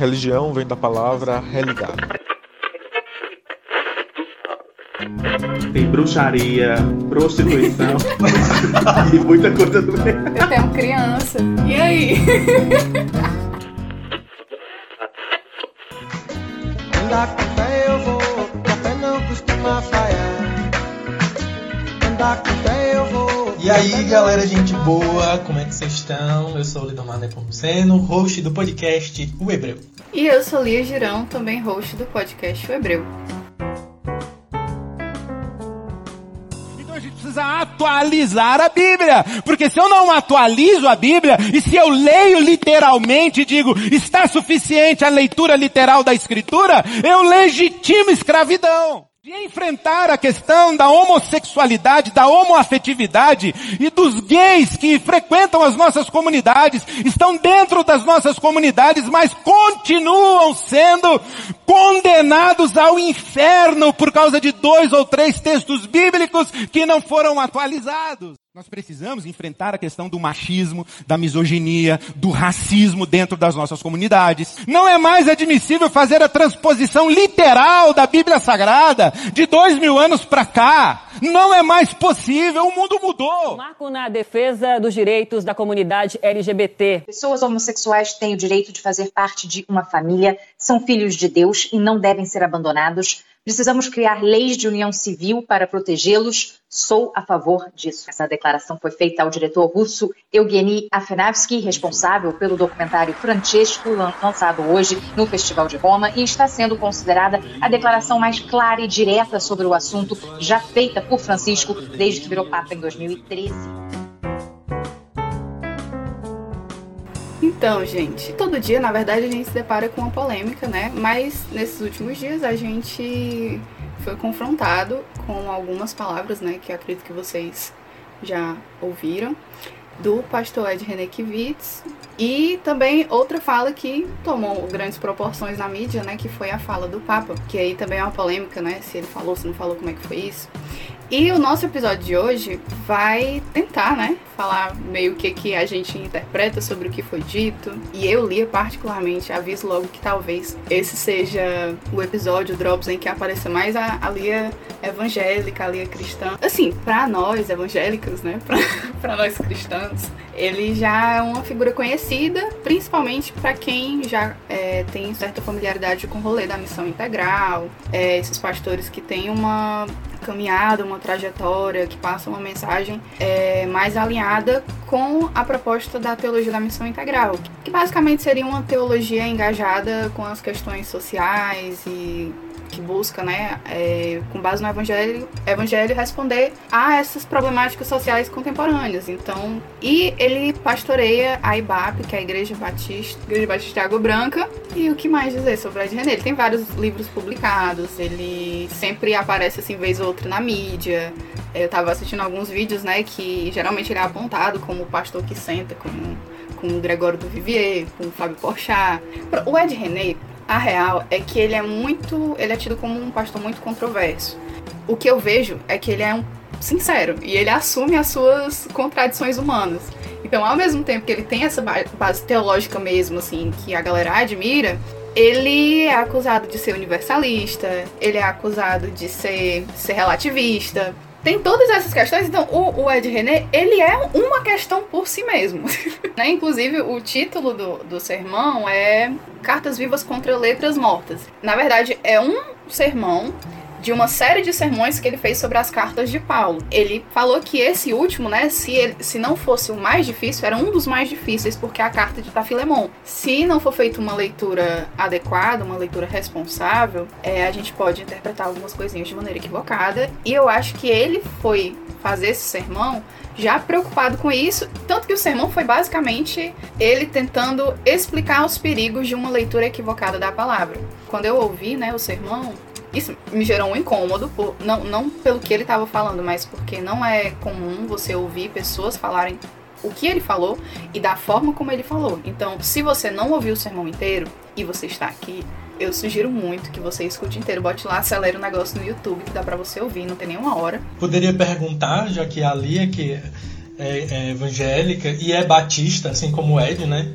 Religião vem da palavra religar. Tem bruxaria, prostituição e muita coisa do meio. Eu tenho criança. E aí? Andar com fé eu vou, café não costuma falhar. Andar com fé eu vou. E aí, galera, gente boa, como que vocês estão? Eu sou o Lidomar Nepomuceno, host do podcast O Hebreu. E eu sou Lia Girão, também host do podcast O Hebreu. Então a gente precisa atualizar a Bíblia. Porque se eu não atualizo a Bíblia, e se eu leio literalmente e digo, está suficiente a leitura literal da Escritura, eu legitimo escravidão. De enfrentar a questão da homossexualidade, da homoafetividade e dos gays que frequentam as nossas comunidades, estão dentro das nossas comunidades, mas continuam sendo condenados ao inferno por causa de dois ou três textos bíblicos que não foram atualizados. Nós precisamos enfrentar a questão do machismo, da misoginia, do racismo dentro das nossas comunidades. Não é mais admissível fazer a transposição literal da Bíblia Sagrada de dois mil anos para cá. Não é mais possível, o mundo mudou. Marco na defesa dos direitos da comunidade LGBT. Pessoas homossexuais têm o direito de fazer parte de uma família, são filhos de Deus e não devem ser abandonados. Precisamos criar leis de união civil para protegê-los. Sou a favor disso. Essa declaração foi feita ao diretor russo Eugeni Afenavsky, responsável pelo documentário Francesco, lançado hoje no Festival de Roma, e está sendo considerada a declaração mais clara e direta sobre o assunto já feita por Francisco desde que virou Papa em 2013. Então, gente, todo dia, na verdade, a gente se depara com uma polêmica, né? Mas nesses últimos dias a gente foi confrontado com algumas palavras, né? Que acredito que vocês já ouviram, do pastor Ed René Kivitz. E também outra fala que tomou grandes proporções na mídia, né? Que foi a fala do Papa, que aí também é uma polêmica, né? Se ele falou, se não falou, como é que foi isso. E o nosso episódio de hoje vai tentar, né, falar meio que que a gente interpreta sobre o que foi dito. E eu lia particularmente, aviso logo que talvez esse seja o episódio Drops em que apareça mais a, a Lia evangélica, a Lia cristã. Assim, para nós evangélicos, né, para nós cristãos, ele já é uma figura conhecida, principalmente para quem já é, tem certa familiaridade com o rolê da missão integral, é, esses pastores que têm uma caminhada, uma trajetória, que passa uma mensagem é, mais alinhada com a proposta da teologia da missão integral, que basicamente seria uma teologia engajada com as questões sociais e que busca, né, é, com base no evangelho, evangelho, responder a essas problemáticas sociais contemporâneas. Então, e ele pastoreia a IBAP, que é a Igreja Batista, Igreja Batista de Água Branca. E o que mais dizer sobre Ed René? Ele tem vários livros publicados, ele sempre aparece assim vez ou outra na mídia. Eu tava assistindo alguns vídeos, né, que geralmente ele é apontado como o pastor que senta com com o Gregório do Vivier, com o Fábio Porchat. O Ed René, a real é que ele é muito. Ele é tido como um pastor muito controverso. O que eu vejo é que ele é um sincero e ele assume as suas contradições humanas. Então, ao mesmo tempo que ele tem essa base teológica mesmo, assim, que a galera admira, ele é acusado de ser universalista, ele é acusado de ser, ser relativista, tem todas essas questões, então o, o Ed René, ele é uma questão por si mesmo. né? Inclusive, o título do, do sermão é Cartas Vivas contra Letras Mortas. Na verdade, é um sermão de uma série de sermões que ele fez sobre as cartas de Paulo. Ele falou que esse último, né, se, ele, se não fosse o mais difícil, era um dos mais difíceis, porque é a carta de Tafilemon. Se não for feita uma leitura adequada, uma leitura responsável, é, a gente pode interpretar algumas coisinhas de maneira equivocada. E eu acho que ele foi fazer esse sermão já preocupado com isso, tanto que o sermão foi basicamente ele tentando explicar os perigos de uma leitura equivocada da palavra. Quando eu ouvi, né, o sermão, isso me gerou um incômodo, por, não, não pelo que ele estava falando, mas porque não é comum você ouvir pessoas falarem o que ele falou e da forma como ele falou. Então, se você não ouviu o sermão inteiro e você está aqui, eu sugiro muito que você escute inteiro. Bote lá, acelere o negócio no YouTube, que dá para você ouvir, não tem nenhuma hora. Poderia perguntar, já que a Lia, que é, é evangélica e é batista, assim como o Ed, né?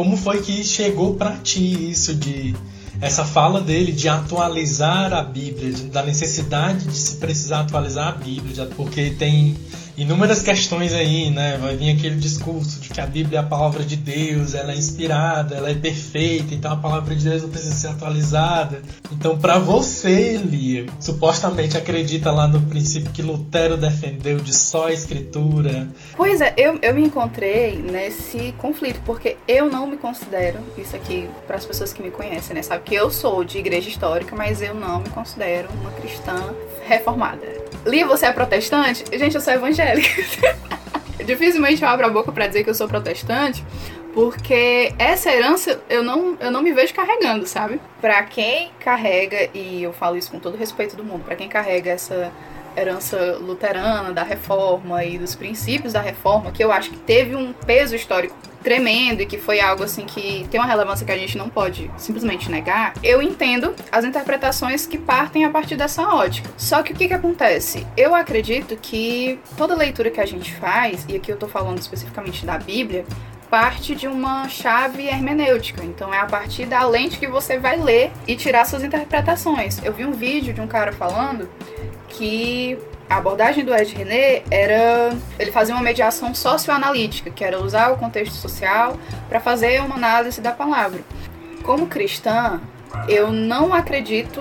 como foi que chegou para ti isso de essa fala dele de atualizar a Bíblia, da necessidade de se precisar atualizar a Bíblia, porque tem inúmeras questões aí, né? Vai vir aquele discurso de que a Bíblia é a palavra de Deus, ela é inspirada, ela é perfeita, então a palavra de Deus não precisa ser atualizada. Então, para você, Lia, supostamente acredita lá no princípio que Lutero defendeu de só a escritura. Pois é, eu, eu me encontrei nesse conflito, porque eu não me considero, isso aqui para as pessoas que me conhecem, né? Sabe que eu sou de igreja histórica, mas eu não me considero uma cristã reformada. Lia, você é protestante? Gente, eu sou evangélica. Dificilmente eu abro a boca para dizer que eu sou protestante, porque essa herança eu não, eu não me vejo carregando, sabe? Para quem carrega, e eu falo isso com todo respeito do mundo, para quem carrega essa herança luterana da reforma e dos princípios da reforma, que eu acho que teve um peso histórico tremendo e que foi algo assim que tem uma relevância que a gente não pode simplesmente negar, eu entendo as interpretações que partem a partir dessa ótica. Só que o que, que acontece? Eu acredito que toda leitura que a gente faz, e aqui eu tô falando especificamente da Bíblia, parte de uma chave hermenêutica. Então é a partir da lente que você vai ler e tirar suas interpretações. Eu vi um vídeo de um cara falando que a abordagem do Ed René era ele fazia uma mediação socioanalítica, que era usar o contexto social para fazer uma análise da palavra. Como cristã, eu não acredito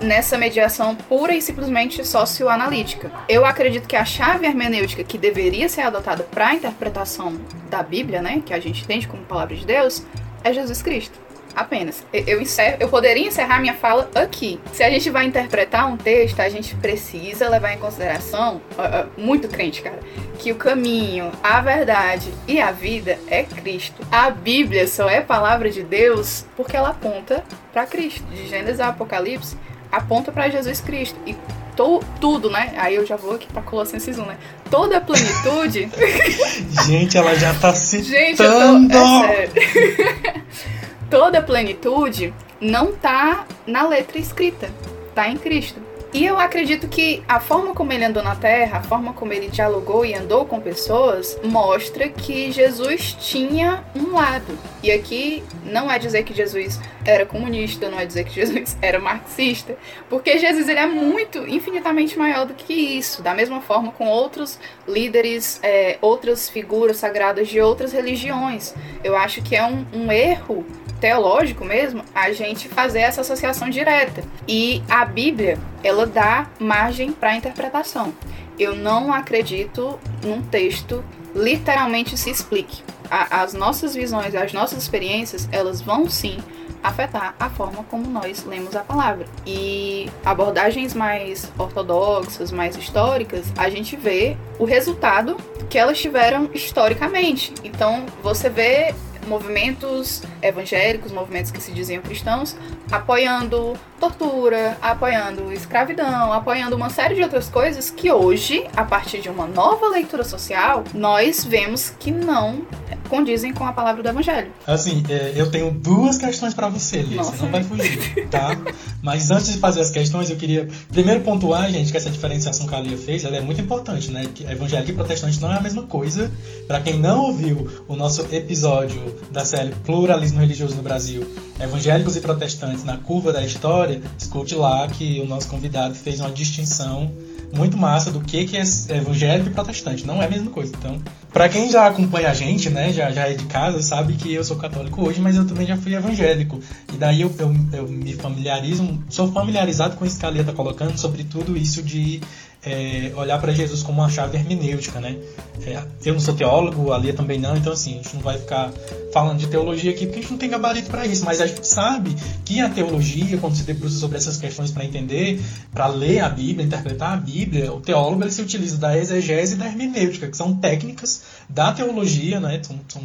nessa mediação pura e simplesmente socioanalítica. Eu acredito que a chave hermenêutica que deveria ser adotada para a interpretação da Bíblia, né, que a gente entende como palavra de Deus, é Jesus Cristo apenas. Eu, encerro, eu poderia encerrar minha fala aqui. Se a gente vai interpretar um texto, a gente precisa levar em consideração, uh, uh, muito crente, cara, que o caminho, a verdade e a vida é Cristo. A Bíblia só é palavra de Deus porque ela aponta para Cristo. De Gênesis a Apocalipse, aponta para Jesus Cristo. E to, tudo, né? Aí eu já vou aqui para Colossenses 1, né? Toda a plenitude. Gente, ela já tá citando. Gente, eu tô. É sério. toda a plenitude não está na letra escrita, está em Cristo. E eu acredito que a forma como ele andou na Terra, a forma como ele dialogou e andou com pessoas, mostra que Jesus tinha um lado. E aqui não é dizer que Jesus era comunista, não é dizer que Jesus era marxista, porque Jesus ele é muito, infinitamente maior do que isso. Da mesma forma com outros líderes, é, outras figuras sagradas de outras religiões. Eu acho que é um, um erro teológico mesmo, a gente fazer essa associação direta. E a Bíblia, ela dá margem para interpretação. Eu não acredito num texto literalmente se explique. A, as nossas visões, as nossas experiências, elas vão sim afetar a forma como nós lemos a palavra. E abordagens mais ortodoxas, mais históricas, a gente vê o resultado que elas tiveram historicamente. Então, você vê movimentos evangélicos, movimentos que se diziam cristãos, apoiando tortura, apoiando escravidão, apoiando uma série de outras coisas que hoje, a partir de uma nova leitura social, nós vemos que não condizem com a palavra do evangelho. Assim, é, eu tenho duas questões para você, Liz, você não vai fugir, tá? Mas antes de fazer as questões, eu queria primeiro pontuar, gente, que essa diferenciação que a Lia fez, ela é muito importante, né? Que evangélico e protestante não é a mesma coisa. Para quem não ouviu o nosso episódio da série Pluralismo Religioso no Brasil, Evangélicos e Protestantes na Curva da História, escute lá que o nosso convidado fez uma distinção muito massa do que, que é evangélico e protestante. Não é a mesma coisa. Então, para quem já acompanha a gente, né, já, já é de casa, sabe que eu sou católico hoje, mas eu também já fui evangélico. E daí eu, eu, eu me familiarizo, sou familiarizado com isso que a Lia tá colocando, sobre tudo isso de é, olhar para Jesus como uma chave hermenêutica, né? É, eu não sou teólogo, a Lia também não, então assim, a gente não vai ficar falando de teologia aqui porque a gente não tem gabarito para isso, mas a gente sabe que a teologia, quando se debruça sobre essas questões para entender, para ler a Bíblia, interpretar a Bíblia, o teólogo ele se utiliza da exegese e da hermenêutica, que são técnicas da teologia, né? São, são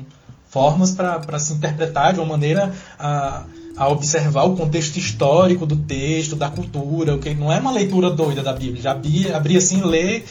formas para se interpretar de uma maneira a a observar o contexto histórico do texto, da cultura, o que não é uma leitura doida da Bíblia. Já abria, abria assim, ler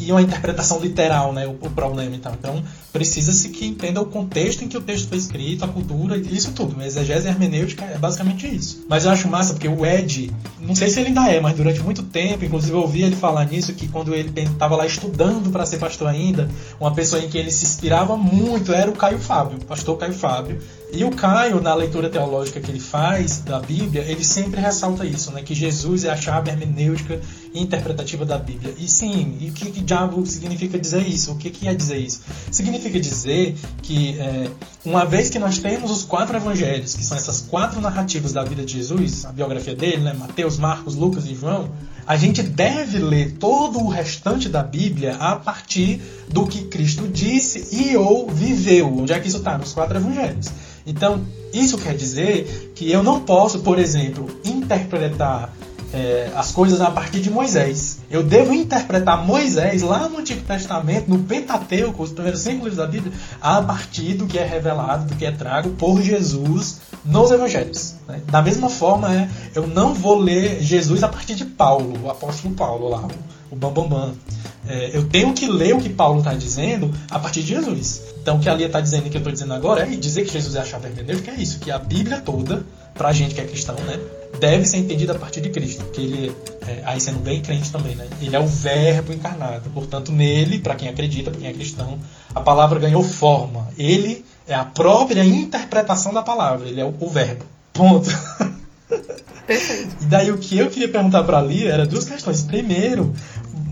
e uma interpretação literal, né, o, o problema então. Então, precisa-se que entenda o contexto em que o texto foi escrito, a cultura, isso tudo. A exegese hermenêutica é basicamente isso. Mas eu acho massa porque o Ed, não sei se ele ainda é, mas durante muito tempo, inclusive eu ouvi ele falar nisso, que quando ele estava lá estudando para ser pastor ainda, uma pessoa em que ele se inspirava muito era o Caio Fábio, o pastor Caio Fábio E o Caio, na leitura teológica que ele faz da Bíblia, ele sempre ressalta isso, né? Que Jesus é a chave hermenêutica e interpretativa da Bíblia. E sim, e o que, que diabo significa dizer isso? O que, que é dizer isso? Significa dizer que, é, uma vez que nós temos os quatro evangelhos, que são essas quatro narrativas da vida de Jesus, a biografia dele, né? Mateus, Marcos, Lucas e João, a gente deve ler todo o restante da Bíblia a partir do que Cristo disse e ou viveu. Onde é que isso está? Nos quatro evangelhos. Então, isso quer dizer que eu não posso, por exemplo, interpretar é, as coisas a partir de Moisés. Eu devo interpretar Moisés lá no Antigo Testamento, no Pentateuco, os primeiros cinco livros da Bíblia, a partir do que é revelado, do que é trago por Jesus nos Evangelhos. Né? Da mesma forma, é, eu não vou ler Jesus a partir de Paulo, o apóstolo Paulo lá, o Bambambam. Bam, bam. É, eu tenho que ler o que Paulo está dizendo a partir de Jesus. Então, o que a Lia está dizendo e que eu estou dizendo agora é dizer que Jesus é a chave hermenêutica é isso, que a Bíblia toda, para a gente que é cristão, né, deve ser entendida a partir de Cristo, que ele, é, aí sendo bem crente também, né, ele é o Verbo encarnado. Portanto, nele, para quem acredita, para quem é cristão, a palavra ganhou forma. Ele é a própria interpretação da palavra, ele é o, o Verbo. Ponto. Perfeito. E daí o que eu queria perguntar para a Lia era duas questões. Primeiro,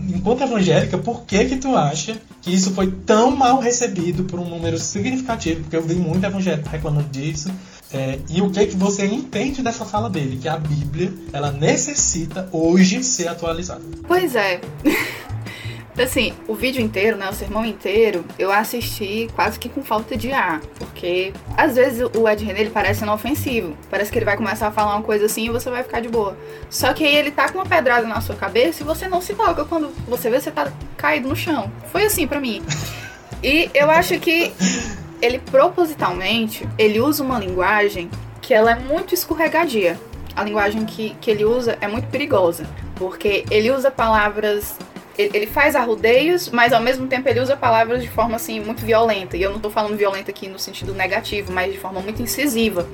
enquanto evangélica, por que que tu acha que isso foi tão mal recebido por um número significativo? Porque eu vi muito evangélico reclamando disso. É, e o que que você entende dessa fala dele? Que a Bíblia, ela necessita hoje ser atualizada. Pois é. Assim, o vídeo inteiro, né, o sermão inteiro, eu assisti quase que com falta de ar, porque às vezes o Ed René ele parece inofensivo, parece que ele vai começar a falar uma coisa assim e você vai ficar de boa. Só que aí ele tá com uma pedrada na sua cabeça e você não se toca quando você vê você tá caído no chão. Foi assim para mim. E eu acho que ele propositalmente, ele usa uma linguagem que ela é muito escorregadia. A linguagem que, que ele usa é muito perigosa, porque ele usa palavras ele faz arrudeios, mas ao mesmo tempo ele usa palavras de forma assim muito violenta. E eu não estou falando violenta aqui no sentido negativo, mas de forma muito incisiva.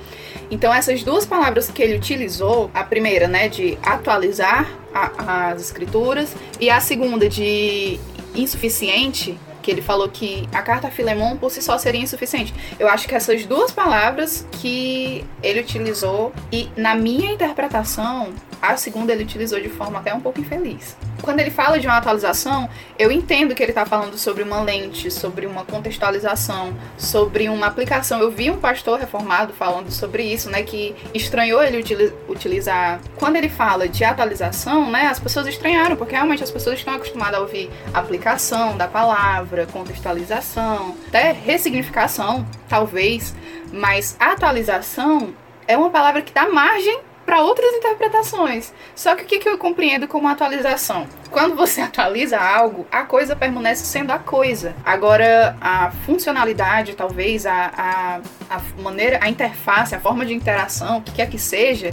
Então essas duas palavras que ele utilizou, a primeira, né, de atualizar a, as escrituras e a segunda de insuficiente, que ele falou que a carta a Filemon por si só seria insuficiente. Eu acho que essas duas palavras que ele utilizou e na minha interpretação, a segunda ele utilizou de forma até um pouco infeliz. Quando ele fala de uma atualização, eu entendo que ele está falando sobre uma lente, sobre uma contextualização, sobre uma aplicação. Eu vi um pastor reformado falando sobre isso, né, que estranhou ele utilizar. Quando ele fala de atualização, né, as pessoas estranharam, porque realmente as pessoas estão acostumadas a ouvir aplicação da palavra, contextualização, até ressignificação, talvez, mas atualização é uma palavra que dá margem para outras interpretações. Só que o que, que eu compreendo como atualização? Quando você atualiza algo, a coisa permanece sendo a coisa. Agora, a funcionalidade, talvez, a, a, a maneira, a interface, a forma de interação, o que quer que seja,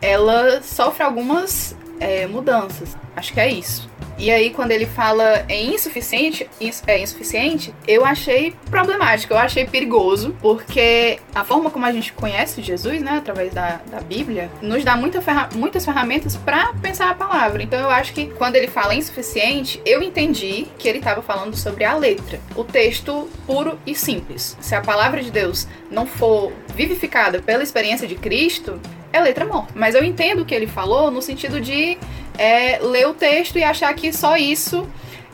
ela sofre algumas é, mudanças. Acho que é isso. E aí, quando ele fala em insuficiente, é insuficiente, eu achei problemático, eu achei perigoso, porque a forma como a gente conhece Jesus, né, através da, da Bíblia, nos dá muita ferra muitas ferramentas para pensar a palavra. Então, eu acho que quando ele fala insuficiente, eu entendi que ele estava falando sobre a letra, o texto puro e simples. Se a palavra de Deus não for vivificada pela experiência de Cristo, é letra morta. Mas eu entendo o que ele falou no sentido de é, ler o texto e achar que só isso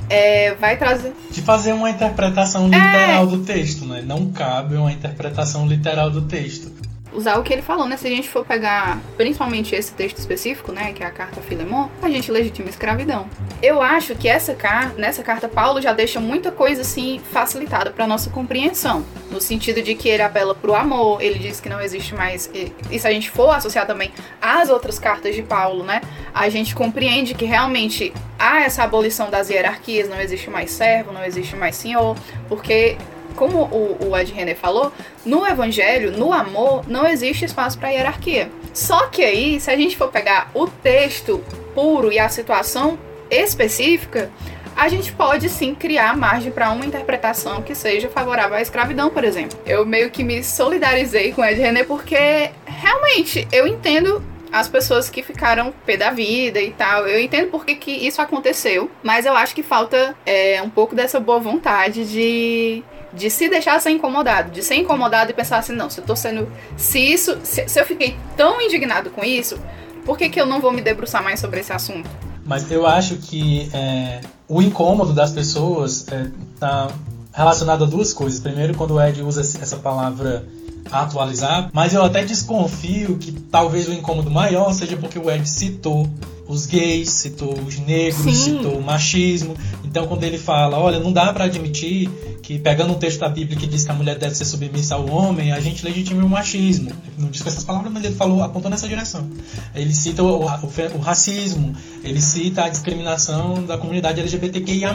é, vai trazer. De fazer uma interpretação literal é... do texto, né? Não cabe uma interpretação literal do texto usar o que ele falou, né? Se a gente for pegar principalmente esse texto específico, né, que é a carta Filemon, a gente legitima a escravidão. Eu acho que essa carta, nessa carta Paulo já deixa muita coisa assim facilitada para nossa compreensão, no sentido de que ele apela pro amor, ele diz que não existe mais e se a gente for associar também às outras cartas de Paulo, né, a gente compreende que realmente há essa abolição das hierarquias, não existe mais servo, não existe mais senhor, porque como o, o Ed René falou, no evangelho, no amor, não existe espaço para hierarquia. Só que aí, se a gente for pegar o texto puro e a situação específica, a gente pode sim criar margem para uma interpretação que seja favorável à escravidão, por exemplo. Eu meio que me solidarizei com Ed René porque realmente eu entendo as pessoas que ficaram pé da vida e tal. Eu entendo por que, que isso aconteceu, mas eu acho que falta é, um pouco dessa boa vontade de de se deixar ser incomodado, de ser incomodado e pensar assim, não, se eu tô sendo. Se isso. Se, se eu fiquei tão indignado com isso, por que, que eu não vou me debruçar mais sobre esse assunto? Mas eu acho que é, o incômodo das pessoas está relacionado a duas coisas. Primeiro, quando o Ed usa essa palavra atualizar, mas eu até desconfio que talvez o incômodo maior seja porque o Ed citou os gays, citou os negros, Sim. citou o machismo. Então, quando ele fala, olha, não dá para admitir que, pegando um texto da Bíblia que diz que a mulher deve ser submissa ao homem, a gente legitima o machismo. Não diz com essas palavras, mas ele falou, apontou nessa direção. Ele cita o, o, o racismo, ele cita a discriminação da comunidade LGBTQIA.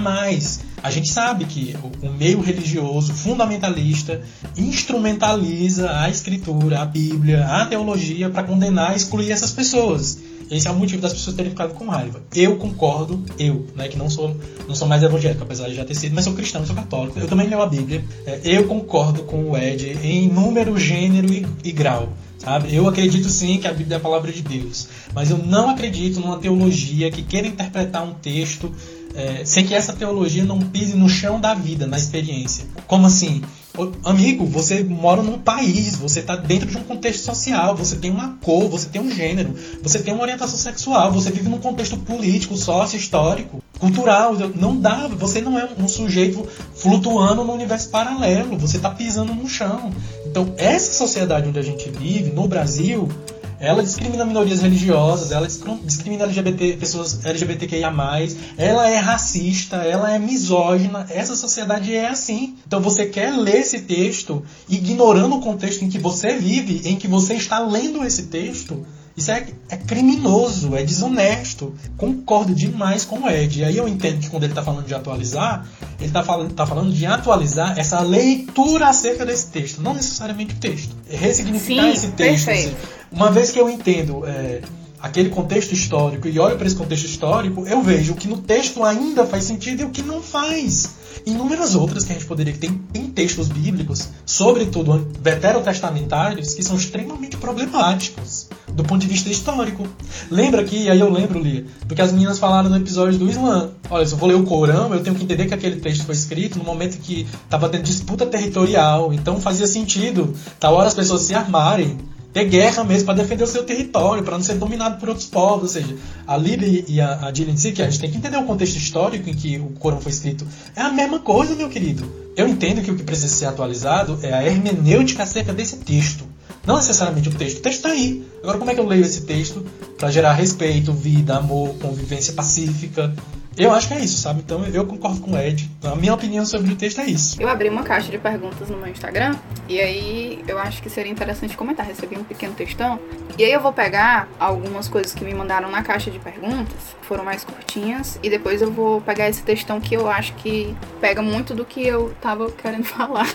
A gente sabe que o, o meio religioso fundamentalista instrumentaliza a escritura, a Bíblia, a teologia para condenar e excluir essas pessoas. Esse é o motivo das pessoas terem ficado com raiva. Eu concordo, eu, né, que não sou, não sou mais evangélico, apesar de já ter sido, mas sou cristão, sou católico. Eu também leio a Bíblia. É, eu concordo com o Ed em número, gênero e, e grau. Sabe? Eu acredito sim que a Bíblia é a palavra de Deus, mas eu não acredito numa teologia que queira interpretar um texto é, sem que essa teologia não pise no chão da vida, na experiência. Como assim? Amigo, você mora num país, você está dentro de um contexto social, você tem uma cor, você tem um gênero, você tem uma orientação sexual, você vive num contexto político, sócio, histórico, cultural. Não dá, você não é um sujeito flutuando no universo paralelo, você está pisando no chão. Então, essa sociedade onde a gente vive, no Brasil, ela discrimina minorias religiosas, ela discrimina LGBT, pessoas LGBTQIA+, ela é racista, ela é misógina, essa sociedade é assim. Então você quer ler esse texto ignorando o contexto em que você vive, em que você está lendo esse texto, isso é, é, criminoso, é desonesto. Concordo demais com o Ed. E aí eu entendo que quando ele está falando de atualizar, ele está falando, tá falando de atualizar essa leitura acerca desse texto, não necessariamente o texto. Ressignificar Sim, esse texto. Perfeito. Uma vez que eu entendo é, aquele contexto histórico e olho para esse contexto histórico, eu vejo o que no texto ainda faz sentido e o que não faz. Inúmeras outras que a gente poderia ter tem textos bíblicos, sobretudo veterotestamentários, que são extremamente problemáticos do ponto de vista histórico. Lembra que, aí eu lembro, Lia, do que as meninas falaram no episódio do Islã. Olha, se eu vou ler o Corão, eu tenho que entender que aquele texto foi escrito no momento que estava tendo disputa territorial. Então fazia sentido, tal hora as pessoas se armarem ter guerra mesmo para defender o seu território, para não ser dominado por outros povos. Ou seja, a Líbia e a, a Gillian que a gente tem que entender o contexto histórico em que o Corão foi escrito. É a mesma coisa, meu querido. Eu entendo que o que precisa ser atualizado é a hermenêutica acerca desse texto. Não necessariamente o texto. O texto está aí. Agora, como é que eu leio esse texto para gerar respeito, vida, amor, convivência pacífica? Eu acho que é isso, sabe? Então eu concordo com o Ed. A minha opinião sobre o texto é isso. Eu abri uma caixa de perguntas no meu Instagram e aí eu acho que seria interessante comentar. Recebi um pequeno textão e aí eu vou pegar algumas coisas que me mandaram na caixa de perguntas, foram mais curtinhas, e depois eu vou pegar esse textão que eu acho que pega muito do que eu tava querendo falar.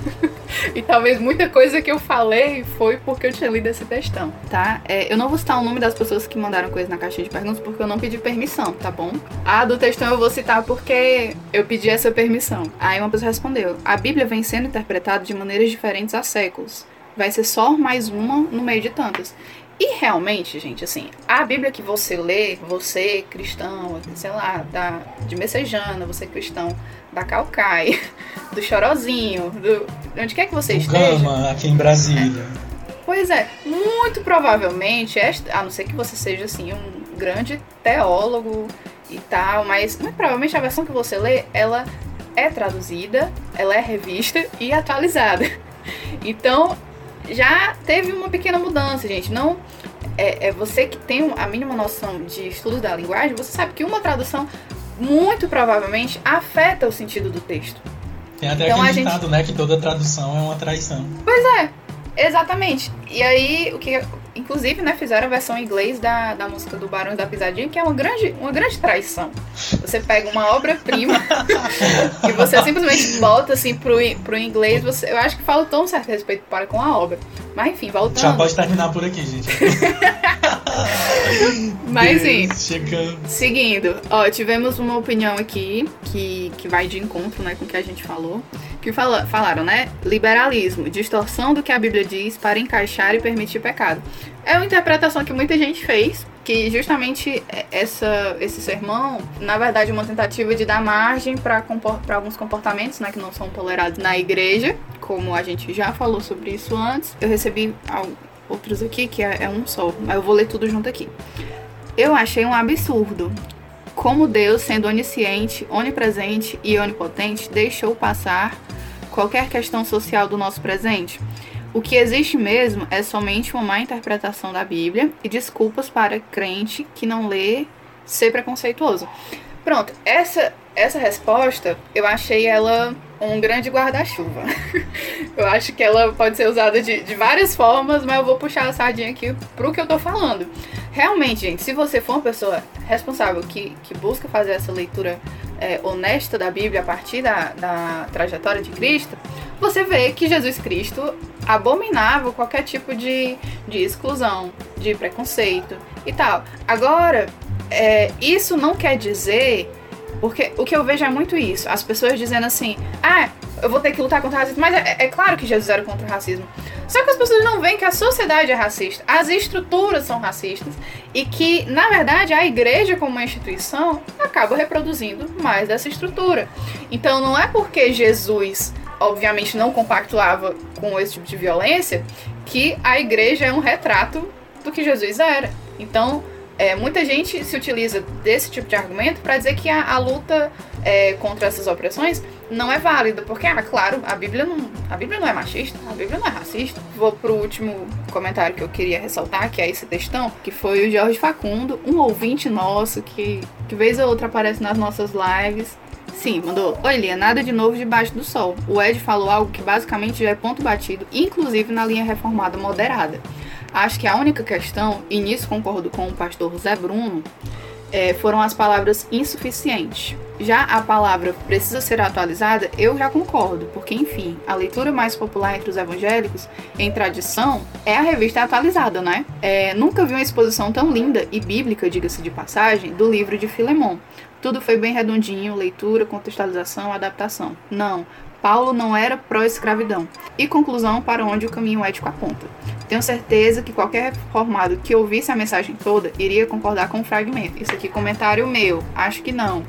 e talvez muita coisa que eu falei foi porque eu tinha lido esse textão, tá? É, eu não vou citar o nome das pessoas que mandaram coisa na caixa de perguntas porque eu não pedi permissão, tá bom? A do textão eu vou citar porque eu pedi essa permissão. Aí uma pessoa respondeu: A Bíblia vem sendo interpretada de maneiras diferentes há séculos. Vai ser só mais uma no meio de tantas. E realmente, gente, assim, a Bíblia que você lê, você cristão, sei lá, da, de Messejana, você cristão da Calcaia, do Chorozinho, do, onde quer que você do esteja. Gama, aqui em Brasília. Pois é, muito provavelmente, a não ser que você seja assim um grande teólogo e tal, mas muito provavelmente a versão que você lê, ela é traduzida, ela é revista e atualizada. Então, já teve uma pequena mudança, gente. Não é, é você que tem a mínima noção de estudos da linguagem, você sabe que uma tradução muito provavelmente afeta o sentido do texto. Tem até então, aquele ditado, gente... né, que toda tradução é uma traição. Pois é, exatamente. E aí, o que Inclusive, né, fizeram a versão em inglês da, da música do Barão da Pisadinha, que é uma grande, uma grande traição. Você pega uma obra-prima e você simplesmente volta assim pro, pro inglês. Você, eu acho que faltou um certo respeito para com a obra. Mas enfim, voltando. Já pode terminar por aqui, gente. Mas sim. Seguindo, ó, tivemos uma opinião aqui que, que vai de encontro né, com o que a gente falou. Que fala, falaram, né? Liberalismo, distorção do que a Bíblia diz para encaixar e permitir pecado. É uma interpretação que muita gente fez, que justamente essa, esse sermão, na verdade, é uma tentativa de dar margem para alguns comportamentos né, que não são tolerados na igreja, como a gente já falou sobre isso antes. Eu recebi outros aqui, que é, é um só, mas eu vou ler tudo junto aqui. Eu achei um absurdo como Deus, sendo onisciente, onipresente e onipotente, deixou passar qualquer questão social do nosso presente. O que existe mesmo é somente uma má interpretação da Bíblia e desculpas para crente que não lê ser preconceituoso. Pronto, essa essa resposta eu achei ela um grande guarda-chuva. eu acho que ela pode ser usada de, de várias formas, mas eu vou puxar a sardinha aqui pro que eu tô falando. Realmente, gente, se você for uma pessoa responsável que, que busca fazer essa leitura é, honesta da Bíblia a partir da, da trajetória de Cristo, você vê que Jesus Cristo abominava qualquer tipo de, de exclusão, de preconceito e tal. Agora, é, isso não quer dizer porque o que eu vejo é muito isso. As pessoas dizendo assim, ah, eu vou ter que lutar contra o racismo. Mas é, é, claro que Jesus era contra o racismo. Só que as pessoas não veem que a sociedade é racista. As estruturas são racistas. E que, na verdade, a igreja como uma instituição acaba reproduzindo mais dessa estrutura. Então não é porque Jesus, obviamente, não compactuava com esse tipo de violência que a igreja é um retrato do que Jesus era. Então, é, muita gente se utiliza desse tipo de argumento para dizer que a, a luta é, contra essas opressões não é válida, porque, ah, claro, a Bíblia não, a Bíblia não é machista, a Bíblia não é racista. Vou pro último comentário que eu queria ressaltar, que é esse textão, que foi o Jorge Facundo, um ouvinte nosso que, que vez ou outra aparece nas nossas lives. Sim, mandou. Oi, Lia, nada de novo debaixo do sol. O Ed falou algo que basicamente já é ponto batido, inclusive na linha reformada moderada. Acho que a única questão, e nisso concordo com o pastor Zé Bruno, é, foram as palavras insuficientes. Já a palavra precisa ser atualizada, eu já concordo, porque, enfim, a leitura mais popular entre os evangélicos, em tradição, é a revista atualizada, né? É, nunca vi uma exposição tão linda e bíblica, diga-se de passagem, do livro de Filemon. Tudo foi bem redondinho, leitura, contextualização, adaptação. Não, Paulo não era pró-escravidão. E conclusão para onde o caminho ético aponta. Tenho certeza que qualquer reformado que ouvisse a mensagem toda iria concordar com o fragmento. Isso aqui comentário meu. Acho que não.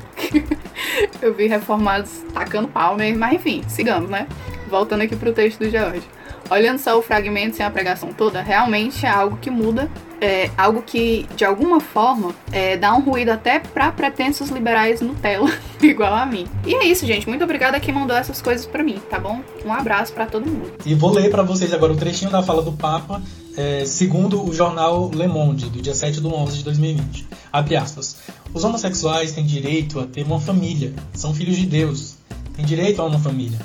Eu vi reformados tacando pau mesmo, mas enfim, sigamos, né? Voltando aqui pro texto do George. Olhando só o fragmento sem a pregação toda, realmente é algo que muda é, algo que, de alguma forma, é, dá um ruído até para pretensos liberais Nutella, igual a mim. E é isso, gente. Muito obrigada quem mandou essas coisas para mim, tá bom? Um abraço para todo mundo. E vou ler para vocês agora o trechinho da fala do Papa, é, segundo o jornal Le Monde, do dia 7 de 11 de 2020. Abre aspas. Os homossexuais têm direito a ter uma família. São filhos de Deus. Têm direito a uma família.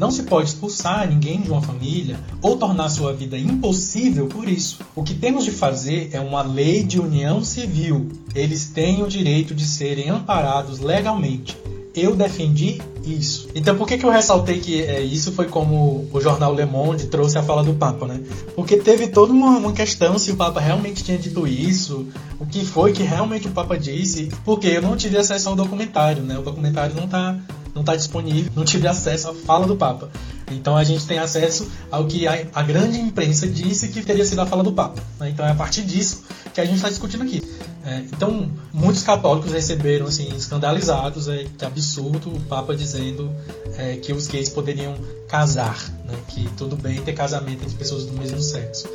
Não se pode expulsar ninguém de uma família ou tornar sua vida impossível por isso. O que temos de fazer é uma lei de união civil. Eles têm o direito de serem amparados legalmente. Eu defendi isso. Então por que, que eu ressaltei que é, isso foi como o jornal Le Monde trouxe a fala do Papa, né? Porque teve toda uma, uma, questão se o Papa realmente tinha dito isso, o que foi que realmente o Papa disse, porque eu não tive acesso ao documentário, né? O documentário não está não está disponível, não tive acesso à fala do Papa. Então a gente tem acesso ao que a, a grande imprensa disse que teria sido a fala do Papa. Né? Então é a partir disso que a gente está discutindo aqui. É, então muitos católicos receberam assim escandalizados, é, que absurdo o Papa dizendo é, que os gays poderiam casar, né? que tudo bem ter casamento entre pessoas do mesmo sexo.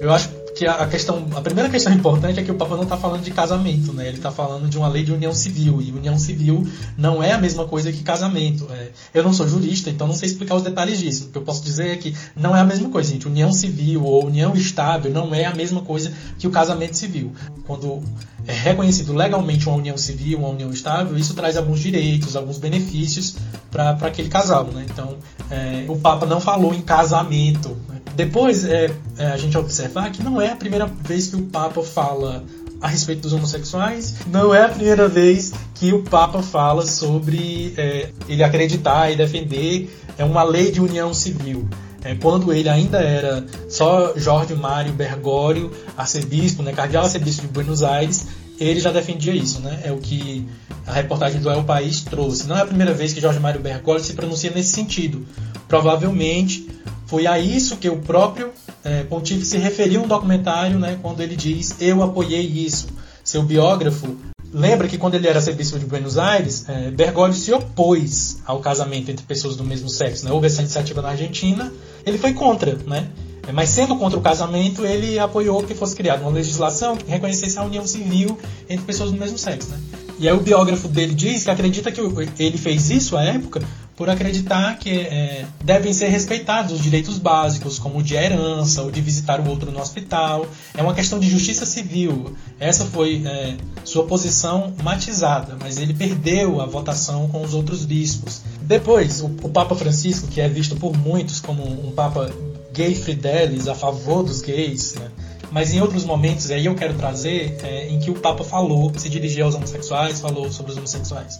Eu acho que a questão, a primeira questão importante é que o Papa não está falando de casamento, né? Ele está falando de uma lei de união civil e união civil não é a mesma coisa que casamento. É, eu não sou jurista, então não sei explicar os detalhes disso. O que eu posso dizer é que não é a mesma coisa, gente. União civil ou união estável não é a mesma coisa que o casamento civil. Quando é reconhecido legalmente uma união civil, uma união estável, isso traz alguns direitos, alguns benefícios para aquele casal, né? Então, é, o Papa não falou em casamento, depois é, é, a gente observar que não é a primeira vez que o Papa fala a respeito dos homossexuais, não é a primeira vez que o Papa fala sobre é, ele acreditar e defender é uma lei de união civil. É, quando ele ainda era só Jorge Mário Bergoglio, arcebispo, né, cardeal arcebispo de Buenos Aires, ele já defendia isso, né? É o que a reportagem do El País trouxe. Não é a primeira vez que Jorge Mário Bergoglio se pronuncia nesse sentido. Provavelmente foi a isso que o próprio é, pontífice referiu no documentário, né, quando ele diz: Eu apoiei isso. seu biógrafo, lembra que quando ele era arcebispo de Buenos Aires, é, Bergoglio se opôs ao casamento entre pessoas do mesmo sexo. Né? Houve essa iniciativa na Argentina, ele foi contra, né? É, mas sendo contra o casamento, ele apoiou que fosse criada uma legislação que reconhecesse a união civil entre pessoas do mesmo sexo. Né? E aí o biógrafo dele diz que acredita que ele fez isso à época por acreditar que é, devem ser respeitados os direitos básicos, como o de herança, ou de visitar o outro no hospital. É uma questão de justiça civil. Essa foi é, sua posição matizada, mas ele perdeu a votação com os outros bispos. Depois, o, o Papa Francisco, que é visto por muitos como um Papa gay fidelis, a favor dos gays, né? Mas em outros momentos, aí eu quero trazer, é, em que o Papa falou, se dirigia aos homossexuais, falou sobre os homossexuais.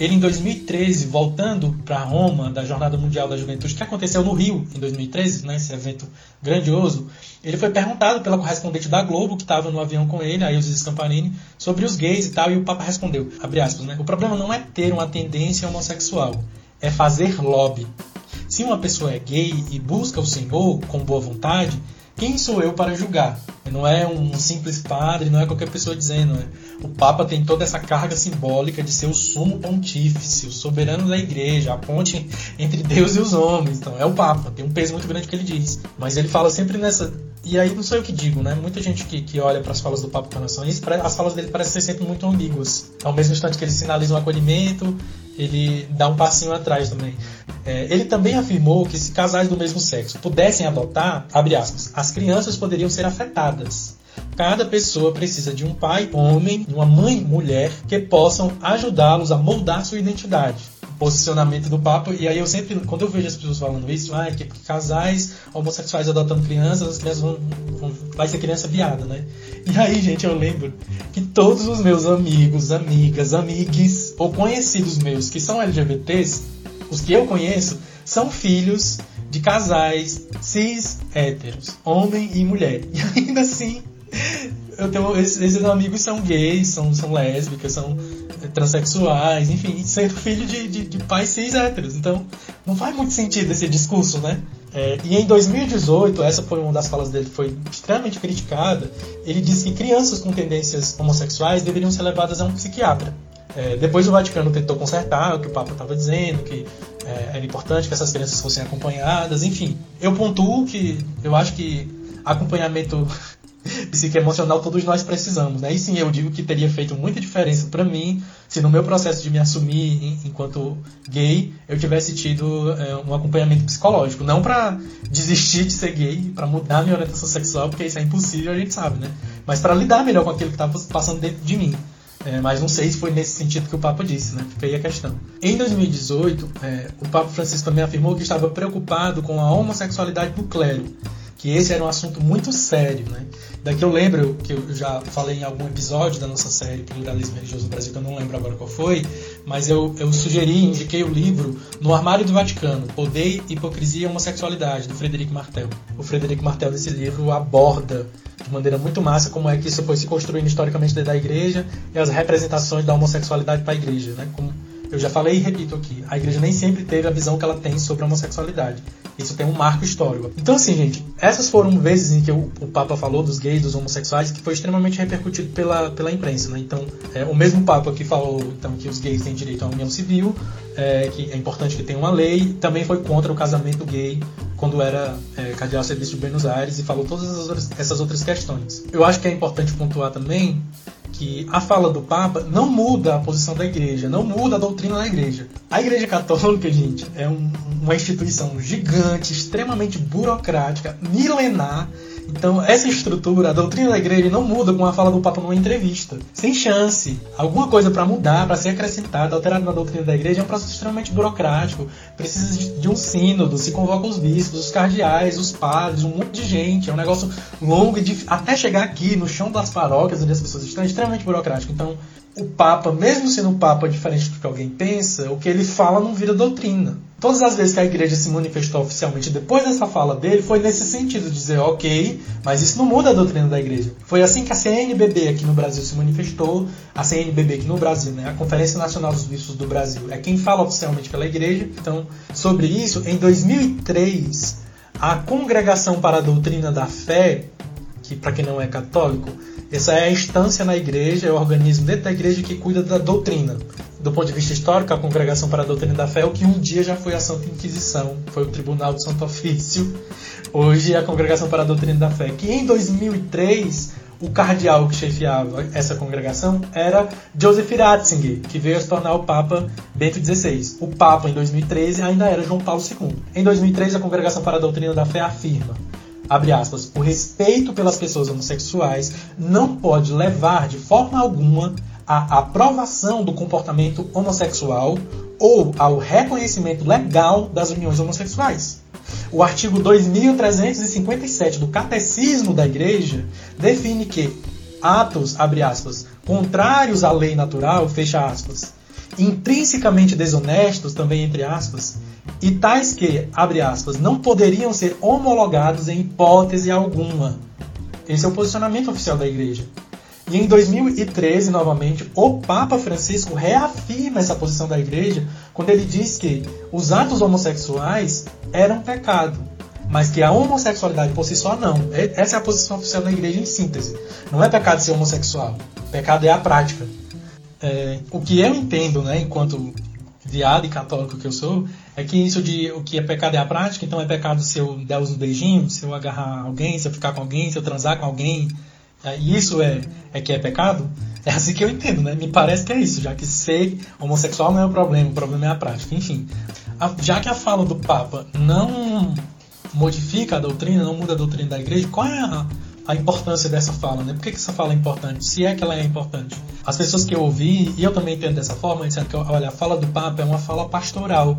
Ele, em 2013, voltando para Roma, da Jornada Mundial da Juventude, que aconteceu no Rio, em 2013, né, esse evento grandioso, ele foi perguntado pela correspondente da Globo, que estava no avião com ele, a Ilse Scamparini, sobre os gays e tal, e o Papa respondeu, aspas, né, o problema não é ter uma tendência homossexual, é fazer lobby. Se uma pessoa é gay e busca o Senhor com boa vontade, quem sou eu para julgar? Não é um simples padre, não é qualquer pessoa dizendo. Né? O Papa tem toda essa carga simbólica de ser o sumo pontífice, o soberano da igreja, a ponte entre Deus e os homens. Então é o Papa, tem um peso muito grande que ele diz. Mas ele fala sempre nessa. E aí não sou eu que digo, né? Muita gente que, que olha para as falas do Papa com relação a isso, as falas dele parecem ser sempre muito ambíguas. Ao mesmo instante que ele sinaliza um acolhimento, ele dá um passinho atrás também. É, ele também afirmou que se casais do mesmo sexo pudessem adotar, aspas, as crianças poderiam ser afetadas. Cada pessoa precisa de um pai, homem, uma mãe, mulher, que possam ajudá-los a moldar sua identidade posicionamento do Papa. E aí eu sempre, quando eu vejo as pessoas falando isso, ah, que casais homossexuais adotando crianças, as crianças vão, vão, vai ser criança viada, né? E aí, gente, eu lembro que todos os meus amigos, amigas, amigues ou conhecidos meus que são LGBTs, os que eu conheço, são filhos de casais cis héteros, homem e mulher. E ainda assim, eu tenho esses, esses amigos são gays, são, são lésbicas, são transexuais, enfim, sendo filho de, de, de pais cis héteros. Então, não faz muito sentido esse discurso, né? É, e em 2018, essa foi uma das falas dele foi extremamente criticada. Ele disse que crianças com tendências homossexuais deveriam ser levadas a um psiquiatra. É, depois o Vaticano tentou consertar o que o Papa estava dizendo, que é, era importante que essas crianças fossem acompanhadas, enfim. Eu pontuo que eu acho que acompanhamento psique emocional todos nós precisamos, né? E sim, eu digo que teria feito muita diferença para mim se no meu processo de me assumir enquanto gay eu tivesse tido é, um acompanhamento psicológico, não para desistir de ser gay, para mudar minha orientação sexual, porque isso é impossível, a gente sabe, né? Mas para lidar melhor com aquilo que estava passando dentro de mim. É, mas não sei se foi nesse sentido que o Papa disse, né? Fica aí a questão. Em 2018, é, o Papa Francisco também afirmou que estava preocupado com a homossexualidade do clero que esse era um assunto muito sério, né? Daqui eu lembro que eu já falei em algum episódio da nossa série Pluralismo Religioso no Brasil, que eu não lembro agora qual foi, mas eu, eu sugeri, indiquei o livro No Armário do Vaticano, Poder, Hipocrisia e Homossexualidade, do Frederico Martel. O Frederico Martel, nesse livro, aborda de maneira muito massa como é que isso foi se construindo historicamente dentro da igreja e as representações da homossexualidade para a igreja, né? Como eu já falei e repito aqui, a igreja nem sempre teve a visão que ela tem sobre a homossexualidade. Isso tem um marco histórico. Então, assim, gente, essas foram vezes em que o, o Papa falou dos gays, dos homossexuais, que foi extremamente repercutido pela, pela imprensa. Né? Então, é, o mesmo Papa que falou então, que os gays têm direito à união civil, é, que é importante que tenha uma lei, também foi contra o casamento gay quando era é, cardeal serviço de Buenos Aires e falou todas essas outras questões. Eu acho que é importante pontuar também que a fala do Papa não muda a posição da igreja, não muda a doutrina da igreja. A igreja católica, gente, é um, uma instituição gigante, extremamente burocrática, milenar, então, essa estrutura, a doutrina da igreja não muda com a fala do Papa numa entrevista. Sem chance. Alguma coisa para mudar, para ser acrescentada, alterada na doutrina da igreja é um processo extremamente burocrático. Precisa de, um sínodo, se convoca os bispos, os cardeais, os padres, um monte de gente. É um negócio longo e. Até chegar aqui no chão das paróquias onde as pessoas estão, é extremamente burocrático. Então, o Papa, mesmo sendo um Papa diferente do que alguém pensa, o que ele fala não vira doutrina. Todas as vezes que a igreja se manifestou oficialmente depois dessa fala dele, foi nesse sentido, dizer, ok, mas isso não muda a doutrina da igreja. Foi assim que a CNBB aqui no Brasil se manifestou, a CNBB aqui no Brasil, né, a Conferência Nacional dos Bispos do Brasil, é quem fala oficialmente pela igreja. Então, sobre isso, em 2003, a Congregação para a Doutrina da Fé, que para quem não é católico, essa é a instância na igreja, é o organismo dentro da igreja que cuida da doutrina. Do ponto de vista histórico, a Congregação para a Doutrina da Fé é o que um dia já foi a Santa Inquisição, foi o Tribunal do Santo Ofício. Hoje é a Congregação para a Doutrina da Fé, que em 2003 o cardeal que chefiava essa congregação era Joseph Ratzinger, que veio a se tornar o Papa Bento XVI. O Papa, em 2013, ainda era João Paulo II. Em 2003, a Congregação para a Doutrina da Fé afirma abre aspas, o respeito pelas pessoas homossexuais não pode levar de forma alguma à aprovação do comportamento homossexual ou ao reconhecimento legal das uniões homossexuais. O artigo 2357 do Catecismo da Igreja define que atos, abre aspas, contrários à lei natural, fecha aspas, intrinsecamente desonestos, também entre aspas, e tais que, abre aspas, não poderiam ser homologados em hipótese alguma. Esse é o posicionamento oficial da Igreja. E em 2013, novamente, o Papa Francisco reafirma essa posição da Igreja quando ele diz que os atos homossexuais eram pecado, mas que a homossexualidade por si só não. Essa é a posição oficial da Igreja em síntese. Não é pecado ser homossexual, pecado é a prática. É, o que eu entendo, né, enquanto viado e católico que eu sou, é que isso de o que é pecado é a prática, então é pecado se eu der os beijinhos, se eu agarrar alguém, se eu ficar com alguém, se eu transar com alguém, é, isso é, é que é pecado? É assim que eu entendo, né? Me parece que é isso, já que ser homossexual não é o problema, o problema é a prática. Enfim, a, já que a fala do Papa não modifica a doutrina, não muda a doutrina da igreja, qual é a, a importância dessa fala, né? Por que, que essa fala é importante? Se é que ela é importante. As pessoas que eu ouvi, e eu também entendo dessa forma, disseram que, olha, a fala do Papa é uma fala pastoral.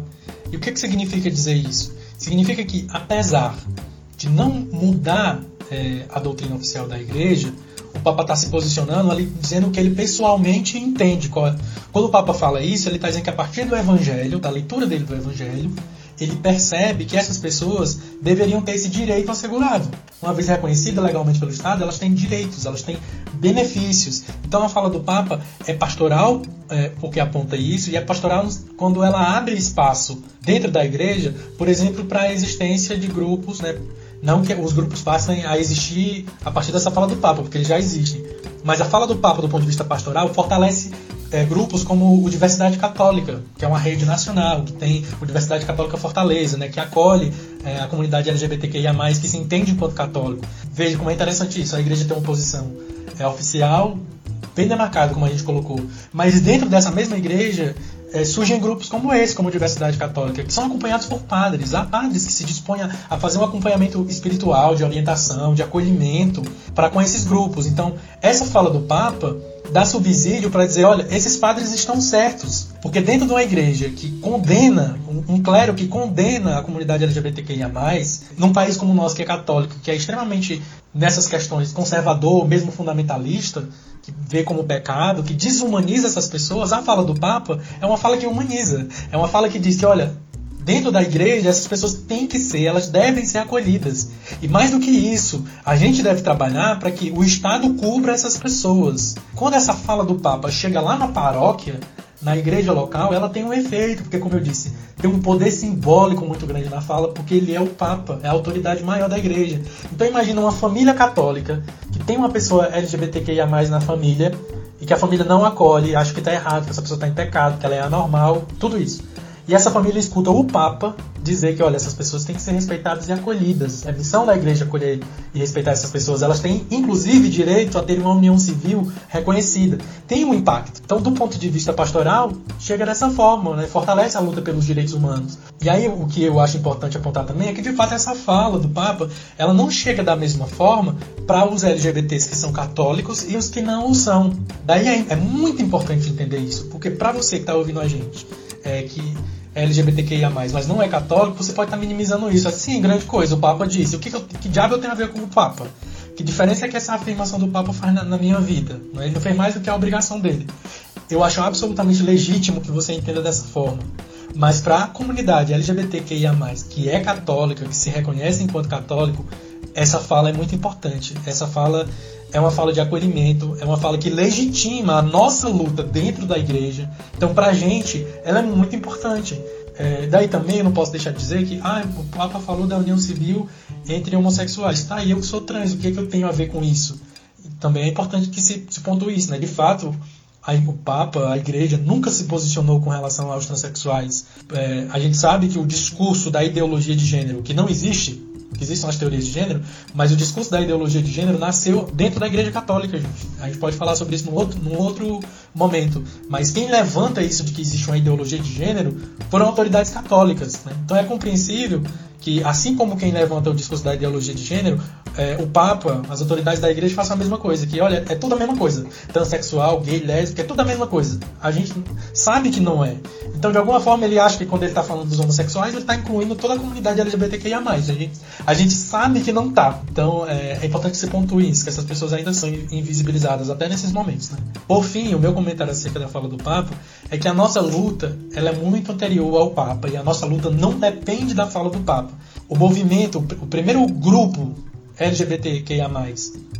E o que, que significa dizer isso? Significa que, apesar de não mudar é, a doutrina oficial da igreja, o Papa está se posicionando ali dizendo que ele pessoalmente entende. É. Quando o Papa fala isso, ele está dizendo que a partir do Evangelho, da leitura dele do Evangelho, ele percebe que essas pessoas deveriam ter esse direito assegurado. Uma vez reconhecida legalmente pelo Estado, elas têm direitos, elas têm benefícios. Então a fala do Papa é pastoral, é, porque aponta isso, e é pastoral quando ela abre espaço dentro da igreja, por exemplo, para a existência de grupos, né? não que os grupos passem a existir a partir dessa fala do Papa, porque eles já existem. Mas a fala do Papa, do ponto de vista pastoral, fortalece é, grupos como o Diversidade Católica, que é uma rede nacional, que tem o Diversidade Católica Fortaleza, né, que acolhe é, a comunidade LGBTQIA+, que se entende enquanto católico. Veja como é interessante isso, a igreja tem uma posição é, oficial, bem demarcada, como a gente colocou, mas dentro dessa mesma igreja é, surgem grupos como esse, como Diversidade Católica, que são acompanhados por padres. Há padres que se dispõem a fazer um acompanhamento espiritual, de orientação, de acolhimento para com esses grupos. Então, essa fala do Papa dá subsídio para dizer, olha, esses padres estão certos. Porque dentro de uma igreja que condena, um, um clero que condena a comunidade LGBTQIA+, num país como o nosso, que é católico, que é extremamente, nessas questões, conservador, mesmo fundamentalista, que vê como pecado, que desumaniza essas pessoas, a fala do Papa é uma fala que humaniza. É uma fala que diz que, olha, dentro da igreja, essas pessoas têm que ser, elas devem ser acolhidas. E mais do que isso, a gente deve trabalhar para que o Estado cubra essas pessoas. Quando essa fala do Papa chega lá na paróquia, na igreja local, ela tem um efeito, porque, como eu disse, tem um poder simbólico muito grande na fala, porque ele é o Papa, é a autoridade maior da igreja. Então, imagina uma família católica que tem uma pessoa LGBTQIA na família e que a família não acolhe, acha que está errado, que essa pessoa está em pecado, que ela é anormal, tudo isso. E essa família escuta o Papa dizer que, olha, essas pessoas têm que ser respeitadas e acolhidas. É missão da igreja acolher e respeitar essas pessoas. Elas têm, inclusive, direito a ter uma união civil reconhecida. Tem um impacto. Então, do ponto de vista pastoral, chega dessa forma, né? fortalece a luta pelos direitos humanos. E aí, o que eu acho importante apontar também é que, de fato, essa fala do Papa, ela não chega da mesma forma para os LGBTs que são católicos e os que não o são. Daí é, é muito importante entender isso, porque para você que está ouvindo a gente, é, que é LGBTQIA+, mas não é católico, você pode estar tá minimizando isso. Assim, grande coisa, o Papa disse. O que, que, que diabo eu tenho a ver com o Papa? Que diferença é que essa afirmação do Papa faz na, na minha vida? Ele não fez mais do que a obrigação dele. Eu acho absolutamente legítimo que você entenda dessa forma. Mas para a comunidade LGBTQIA+, que é católica, que se reconhece enquanto católico, essa fala é muito importante. Essa fala é uma fala de acolhimento, é uma fala que legitima a nossa luta dentro da igreja. Então, para a gente, ela é muito importante. É, daí também eu não posso deixar de dizer que ah, o Papa falou da união civil entre homossexuais. Tá, e eu que sou trans, o que, é que eu tenho a ver com isso? Também é importante que se, se pontue isso, né? De fato, a, o Papa, a Igreja, nunca se posicionou com relação aos transexuais. É, a gente sabe que o discurso da ideologia de gênero, que não existe, existem as teorias de gênero, mas o discurso da ideologia de gênero nasceu dentro da Igreja Católica, gente. A gente pode falar sobre isso num outro, num outro momento. Mas quem levanta isso de que existe uma ideologia de gênero foram autoridades católicas. Né? Então é compreensível que, assim como quem levanta o discurso da ideologia de gênero, é, o Papa, as autoridades da igreja façam a mesma coisa, que olha, é tudo a mesma coisa. Transexual, gay, lésbico, é tudo a mesma coisa. A gente sabe que não é. Então, de alguma forma, ele acha que quando ele está falando dos homossexuais, ele está incluindo toda a comunidade LGBTQIA. A gente, a gente sabe que não está. Então, é, é importante que você pontue isso, que essas pessoas ainda são invisibilizadas, até nesses momentos. Né? Por fim, o meu comentário acerca da fala do Papa é que a nossa luta ela é muito anterior ao Papa, e a nossa luta não depende da fala do Papa. O movimento, o primeiro grupo LGBTQIA+,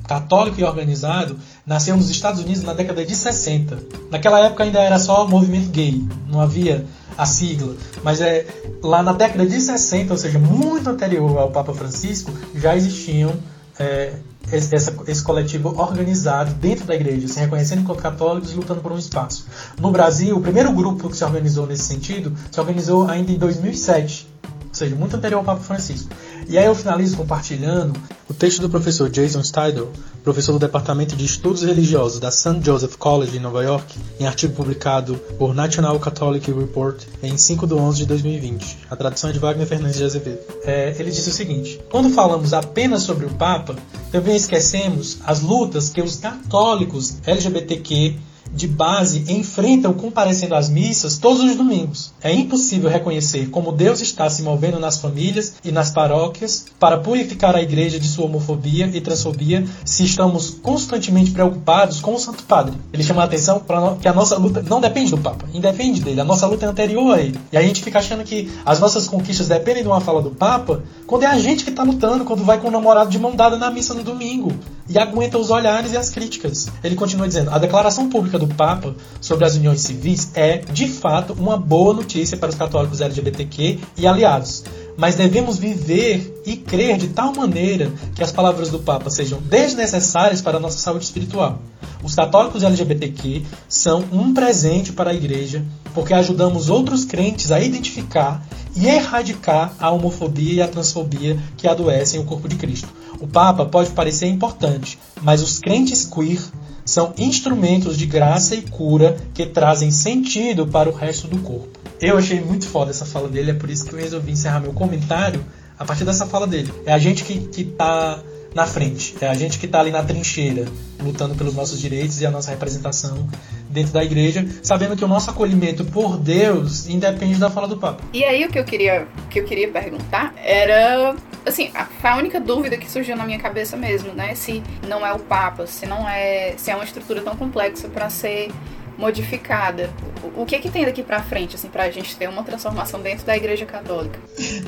católico e organizado, nasceu nos Estados Unidos na década de 60. Naquela época ainda era só movimento gay, não havia a sigla. Mas é lá na década de 60, ou seja, muito anterior ao Papa Francisco, já existiam é, esse, esse, coletivo organizado dentro da igreja, se reconhecendo enquanto católicos lutando por um espaço. No Brasil, o primeiro grupo que se organizou nesse sentido se organizou ainda em 2007 ou seja, muito anterior ao Papa Francisco. E aí eu finalizo compartilhando o texto do professor Jason Steidel, professor do Departamento de Estudos Religiosos da St. Joseph College em Nova York, em artigo publicado por National Catholic Report em 5 de 11 de 2020. A tradução é de Wagner Fernandes de Azevedo. É, ele diz o seguinte: Quando falamos apenas sobre o Papa, também esquecemos as lutas que os católicos LGBTQ de base enfrentam comparecendo às missas todos os domingos. É impossível reconhecer como Deus está se movendo nas famílias e nas paróquias para purificar a igreja de sua homofobia e transfobia se estamos constantemente preocupados com o Santo Padre. Ele chama a atenção para que a nossa luta não depende do Papa, independe dele. A nossa luta é anterior a ele. E a gente fica achando que as nossas conquistas dependem de uma fala do Papa, quando é a gente que está lutando, quando vai com o namorado de mão dada na missa no domingo e aguenta os olhares e as críticas. Ele continua dizendo: a declaração pública do Papa sobre as uniões civis é, de fato, uma boa notícia para os católicos LGBTQ e aliados. Mas devemos viver e crer de tal maneira que as palavras do Papa sejam desnecessárias para a nossa saúde espiritual. Os católicos LGBTQ são um presente para a Igreja porque ajudamos outros crentes a identificar e erradicar a homofobia e a transfobia que adoecem o corpo de Cristo. O Papa pode parecer importante, mas os crentes queer são instrumentos de graça e cura que trazem sentido para o resto do corpo. Eu achei muito foda essa fala dele, é por isso que eu resolvi encerrar meu comentário a partir dessa fala dele. É a gente que, que tá na frente, é a gente que está ali na trincheira, lutando pelos nossos direitos e a nossa representação dentro da igreja, sabendo que o nosso acolhimento por Deus independe da fala do Papa. E aí o que eu queria, que eu queria perguntar era assim, a, a única dúvida que surgiu na minha cabeça mesmo, né? Se não é o Papa, se não é, se é uma estrutura tão complexa para ser modificada. O, que que tem daqui para frente, assim, pra gente ter uma transformação dentro da Igreja Católica?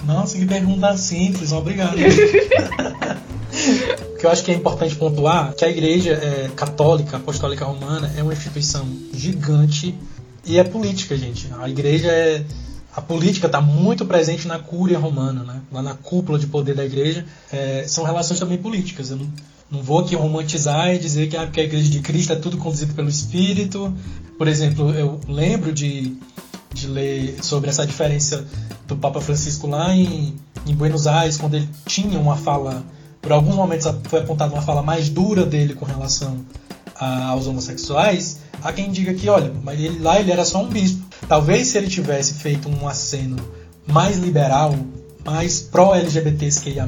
Nossa, que pergunta simples, obrigado. O que eu acho que é importante pontuar que a Igreja é, Católica Apostólica Romana é uma instituição gigante e é política, gente. A Igreja é a política está muito presente na cúria romana, né? lá na cúpula de poder da igreja, é, são relações também políticas. Eu não, não vou aqui romantizar e dizer que, ah, a igreja de Cristo é tudo conduzido pelo Espírito. Por exemplo, eu lembro de, de ler sobre essa diferença do Papa Francisco lá em, em Buenos Aires, quando ele tinha uma fala, por alguns momentos foi apontada uma fala mais dura dele com relação a, aos homossexuais. Há quem diga que, olha, mas ele, lá ele era só um bispo. Talvez se ele tivesse feito um aceno mais liberal, mais pró-LGBTQIA+,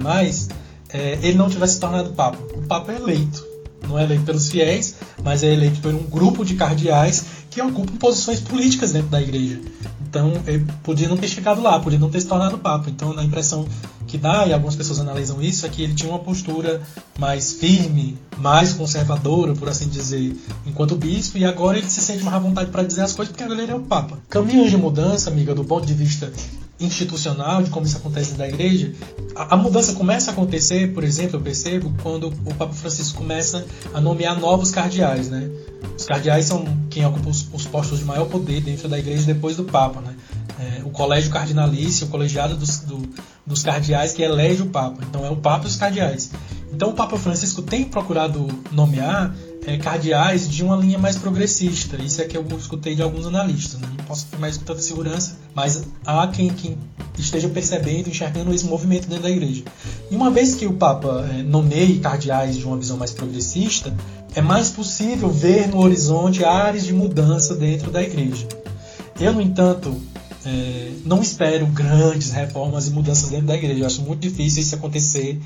é, ele não tivesse se tornado Papa. O Papa é eleito. Não é eleito pelos fiéis, mas é eleito por um grupo de cardeais que ocupam posições políticas dentro da igreja. Então, ele podia não ter chegado lá, podia não ter se tornado Papa. Então, a impressão que dá, e algumas pessoas analisam isso, é que ele tinha uma postura mais firme, mais conservadora, por assim dizer, enquanto bispo, e agora ele se sente mais à vontade para dizer as coisas porque agora ele é o Papa. Caminhos de mudança, amiga, do ponto de vista institucional, de como isso acontece na igreja, a, a, mudança começa a acontecer, por exemplo, eu percebo, quando o Papa Francisco começa a nomear novos cardeais, né? Os cardeais são quem ocupa os, os postos de maior poder dentro da igreja depois do Papa, né? É, o colégio cardinalício, o colegiado dos, do, dos cardeais que elege o Papa. Então é o Papa e os cardeais. Então o Papa Francisco tem procurado nomear é, cardeais de uma linha mais progressista. Isso é que eu escutei de alguns analistas. Né? Não posso isso com tanta segurança, mas há quem, quem esteja percebendo, enxergando esse movimento dentro da igreja. E uma vez que o Papa é, nomeie cardeais de uma visão mais progressista, é mais possível ver no horizonte áreas de mudança dentro da igreja. Eu, no entanto, é, não espero grandes reformas e mudanças dentro da igreja. Eu acho muito difícil isso acontecer.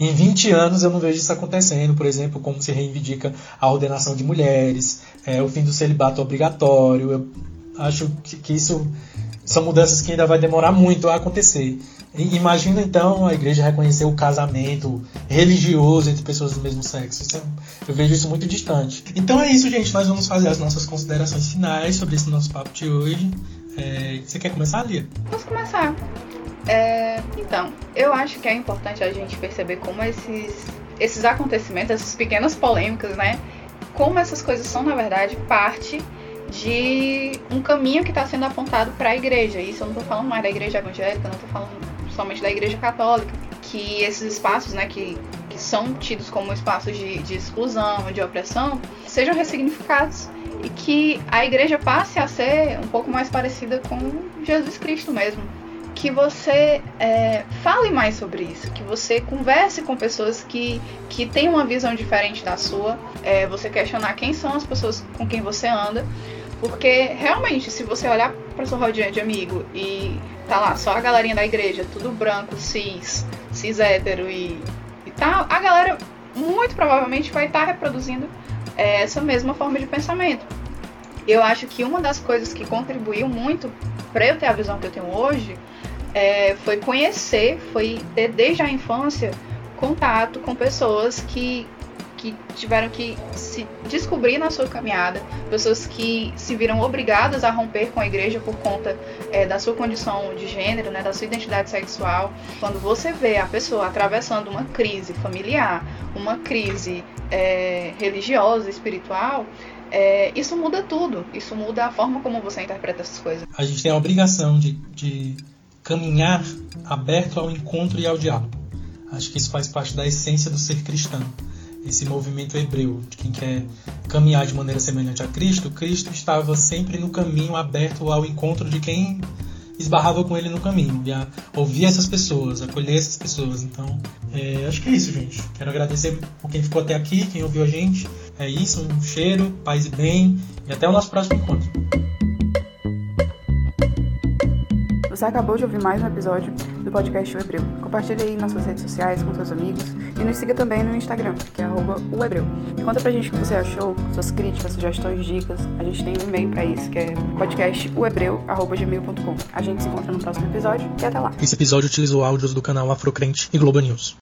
Em 20 anos eu não vejo isso acontecendo, por exemplo, como se reivindica a ordenação de mulheres, é, o fim do celibato obrigatório. Eu acho que, que isso são mudanças que ainda vai demorar muito a acontecer. Imagina então a igreja reconhecer o casamento religioso entre pessoas do mesmo sexo. É, eu vejo isso muito distante. Então é isso, gente. Nós vamos fazer as nossas considerações finais sobre esse nosso papo de hoje. É, você quer começar, Lia? Posso começar. É, então, eu acho que é importante a gente perceber como esses, esses acontecimentos, essas pequenas polêmicas, né? Como essas coisas são, na verdade, parte de um caminho que está sendo apontado para a igreja. Isso eu não estou falando mais da igreja evangélica, não estou falando somente da igreja católica. Que esses espaços, né, que, que são tidos como espaços de, de exclusão, de opressão, sejam ressignificados e que a igreja passe a ser um pouco mais parecida com Jesus Cristo mesmo. Que você é, fale mais sobre isso, que você converse com pessoas que, que têm uma visão diferente da sua, é, você questionar quem são as pessoas com quem você anda, porque realmente, se você olhar para sua rodinha de amigo e tá lá só a galerinha da igreja, tudo branco, cis, cis hétero e, e tal, a galera muito provavelmente vai estar tá reproduzindo é, essa mesma forma de pensamento. Eu acho que uma das coisas que contribuiu muito para eu ter a visão que eu tenho hoje é, foi conhecer, foi ter desde a infância contato com pessoas que que tiveram que se descobrir na sua caminhada, pessoas que se viram obrigadas a romper com a igreja por conta é, da sua condição de gênero, né, da sua identidade sexual. Quando você vê a pessoa atravessando uma crise familiar, uma crise é, religiosa, espiritual, é, isso muda tudo. Isso muda a forma como você interpreta essas coisas. A gente tem a obrigação de, de caminhar aberto ao encontro e ao diálogo. Acho que isso faz parte da essência do ser cristão esse movimento hebreu, de quem quer caminhar de maneira semelhante a Cristo, Cristo estava sempre no caminho aberto ao encontro de quem esbarrava com ele no caminho, e a ouvir essas pessoas, acolher essas pessoas. Então, é, acho que é isso, gente. Quero agradecer por quem ficou até aqui, quem ouviu a gente. É isso, um cheiro, paz e bem, e até o nosso próximo encontro. Você acabou de ouvir mais um episódio do podcast O Hebreu. Compartilhe aí nas suas redes sociais com seus amigos e nos siga também no Instagram, que é o Hebreu. E conta pra gente o que você achou, suas críticas, sugestões, dicas. A gente tem um e-mail pra isso, que é podcastohebreu.gmail.com. A gente se encontra no próximo episódio e até lá. Esse episódio utilizou áudios do canal Afrocrente e Globo News.